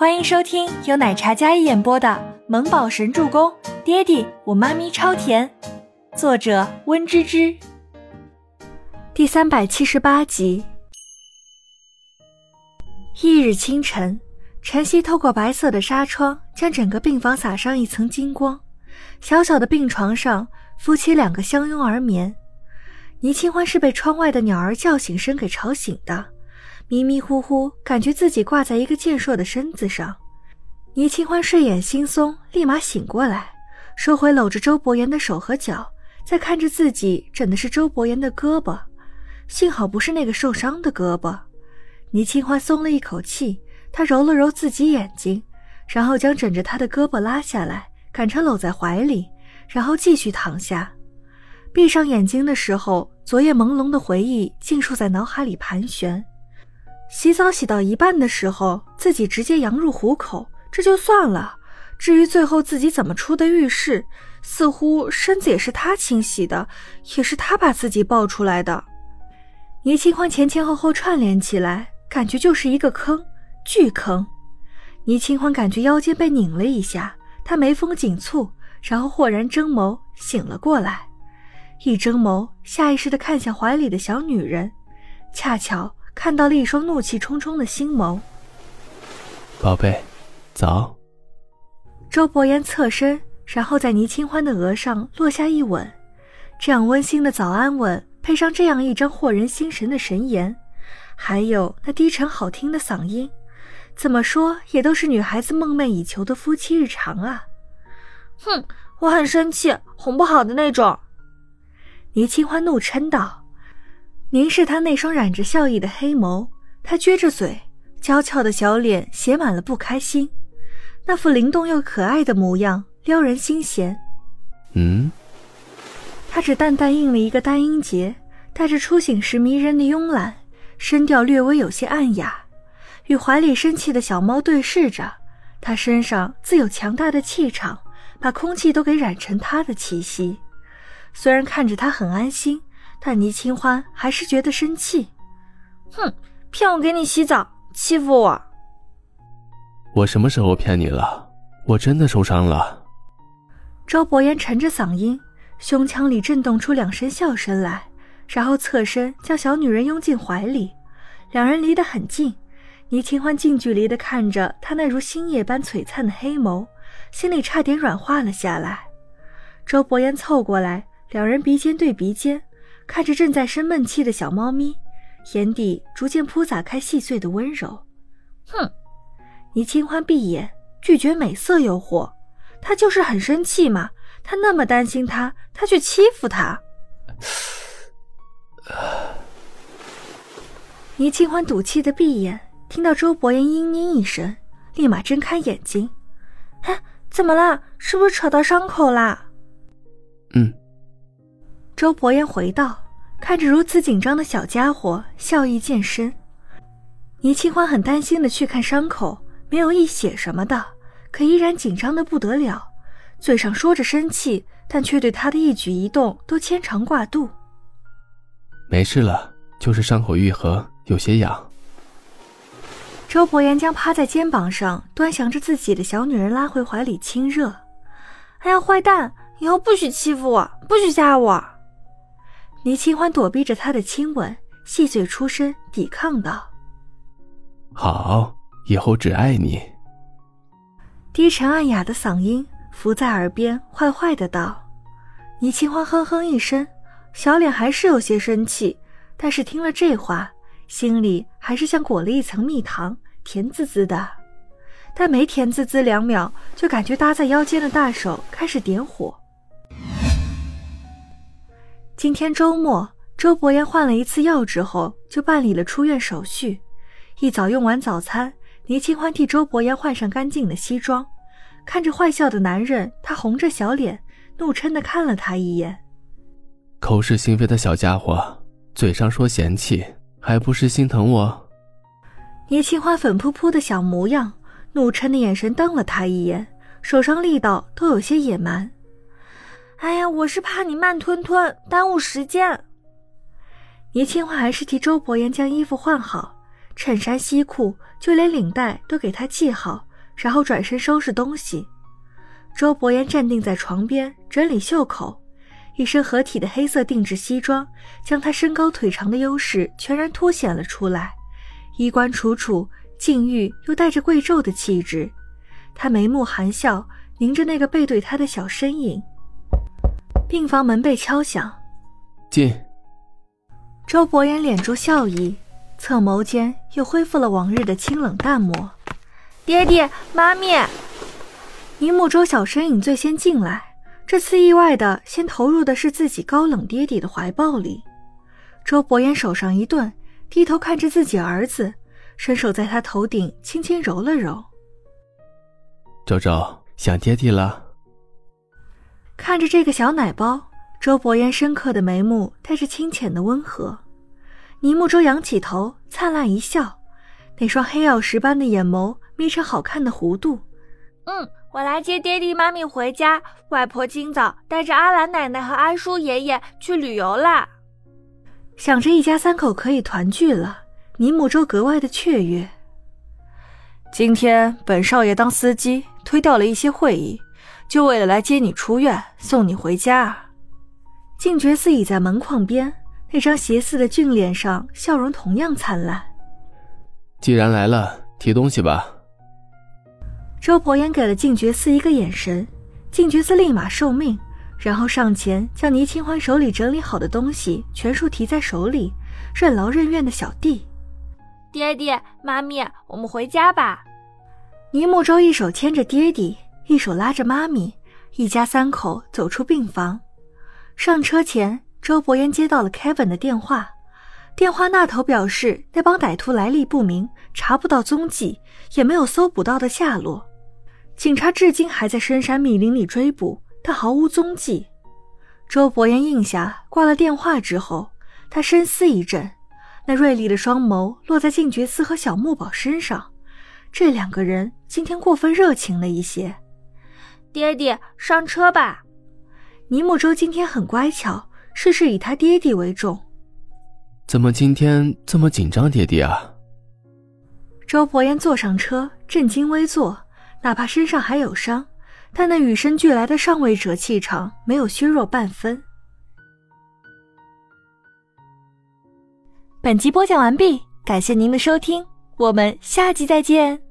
欢迎收听由奶茶嘉一演播的《萌宝神助攻》，爹地我妈咪超甜，作者温芝芝。第三百七十八集。翌日清晨，晨曦透过白色的纱窗，将整个病房洒上一层金光。小小的病床上，夫妻两个相拥而眠。倪清欢是被窗外的鸟儿叫醒声给吵醒的。迷迷糊糊，感觉自己挂在一个健硕的身子上。倪清欢睡眼惺忪，立马醒过来，收回搂着周伯言的手和脚，再看着自己枕的是周伯言的胳膊，幸好不是那个受伤的胳膊。倪清欢松了一口气，她揉了揉自己眼睛，然后将枕着她的胳膊拉下来，赶成搂在怀里，然后继续躺下。闭上眼睛的时候，昨夜朦胧的回忆尽数在脑海里盘旋。洗澡洗到一半的时候，自己直接羊入虎口，这就算了。至于最后自己怎么出的浴室，似乎身子也是他清洗的，也是他把自己抱出来的。倪清欢前前后后串联起来，感觉就是一个坑，巨坑。倪清欢感觉腰间被拧了一下，他眉峰紧蹙，然后豁然睁眸，醒了过来。一睁眸，下意识地看向怀里的小女人，恰巧。看到了一双怒气冲冲的星眸，宝贝，早。周伯言侧身，然后在倪清欢的额上落下一吻，这样温馨的早安吻，配上这样一张惑人心神的神颜，还有那低沉好听的嗓音，怎么说也都是女孩子梦寐以求的夫妻日常啊！哼，我很生气，哄不好的那种。倪清欢怒嗔道。凝视他那双染着笑意的黑眸，他撅着嘴，娇俏的小脸写满了不开心，那副灵动又可爱的模样撩人心弦。嗯，他只淡淡应了一个单音节，带着初醒时迷人的慵懒，声调略微有些暗哑，与怀里生气的小猫对视着，他身上自有强大的气场，把空气都给染成他的气息。虽然看着他很安心。但倪清欢还是觉得生气，哼，骗我给你洗澡，欺负我。我什么时候骗你了？我真的受伤了。周伯言沉着嗓音，胸腔里震动出两声笑声来，然后侧身将小女人拥进怀里，两人离得很近。倪清欢近距离地看着他那如星夜般璀璨的黑眸，心里差点软化了下来。周伯言凑过来，两人鼻尖对鼻尖。看着正在生闷气的小猫咪，眼底逐渐铺洒开细碎的温柔。哼，倪清欢闭眼拒绝美色诱惑，他就是很生气嘛。他那么担心他，他却欺负他。倪清欢赌气的闭眼，听到周伯言嘤嘤一声，立马睁开眼睛。哎，怎么啦？是不是扯到伤口啦？嗯。周伯言回道，看着如此紧张的小家伙，笑意渐深。倪清欢很担心的去看伤口，没有溢血什么的，可依然紧张的不得了，嘴上说着生气，但却对他的一举一动都牵肠挂肚。没事了，就是伤口愈合，有些痒。周伯言将趴在肩膀上端详着自己的小女人拉回怀里亲热。哎呀，坏蛋，以后不许欺负我，不许吓我。倪清欢躲避着他的亲吻，细嘴出声抵抗道：“好，以后只爱你。”低沉暗哑的嗓音浮在耳边，坏坏的道：“倪清欢哼哼一声，小脸还是有些生气，但是听了这话，心里还是像裹了一层蜜糖，甜滋滋的。但没甜滋滋两秒，就感觉搭在腰间的大手开始点火。”今天周末，周伯言换了一次药之后，就办理了出院手续。一早用完早餐，倪清欢替周伯言换上干净的西装，看着坏笑的男人，他红着小脸，怒嗔的看了他一眼。口是心非的小家伙，嘴上说嫌弃，还不是心疼我？倪清欢粉扑扑的小模样，怒嗔的眼神瞪了他一眼，手上力道都有些野蛮。哎呀，我是怕你慢吞吞，耽误时间。倪清华还是替周伯言将衣服换好，衬衫、西裤，就连领带都给他系好，然后转身收拾东西。周伯言站定在床边整理袖口，一身合体的黑色定制西装将他身高腿长的优势全然凸显了出来，衣冠楚楚，禁欲又带着贵胄的气质。他眉目含笑，凝着那个背对他的小身影。病房门被敲响，进。周伯言敛住笑意，侧眸间又恢复了往日的清冷淡漠。爹爹，妈咪。倪木周小身影最先进来，这次意外的先投入的是自己高冷爹爹的怀抱里。周伯言手上一顿，低头看着自己儿子，伸手在他头顶轻轻揉了揉。周周想爹爹了。看着这个小奶包，周伯言深刻的眉目带着清浅的温和。倪木舟仰起头，灿烂一笑，那双黑曜石般的眼眸眯成好看的弧度。嗯，我来接爹地妈咪回家。外婆今早带着阿兰奶奶和阿叔爷爷去旅游啦。想着一家三口可以团聚了，倪木舟格外的雀跃。今天本少爷当司机，推掉了一些会议。就为了来接你出院，送你回家。静觉寺倚在门框边，那张邪似的俊脸上笑容同样灿烂。既然来了，提东西吧。周伯言给了静觉寺一个眼神，静觉寺立马受命，然后上前将倪清欢手里整理好的东西全数提在手里，任劳任怨的小弟。爹爹妈咪，我们回家吧。倪木舟一手牵着爹地。一手拉着妈咪，一家三口走出病房。上车前，周伯言接到了 Kevin 的电话，电话那头表示那帮歹徒来历不明，查不到踪迹，也没有搜捕到的下落。警察至今还在深山密林里追捕，但毫无踪迹。周伯言应下，挂了电话之后，他深思一阵，那锐利的双眸落在静觉寺和小木宝身上，这两个人今天过分热情了一些。爹爹，上车吧。尼木舟今天很乖巧，事事以他爹爹为重。怎么今天这么紧张，爹爹啊？周伯言坐上车，正襟危坐，哪怕身上还有伤，但那与生俱来的上位者气场没有削弱半分。本集播讲完毕，感谢您的收听，我们下集再见。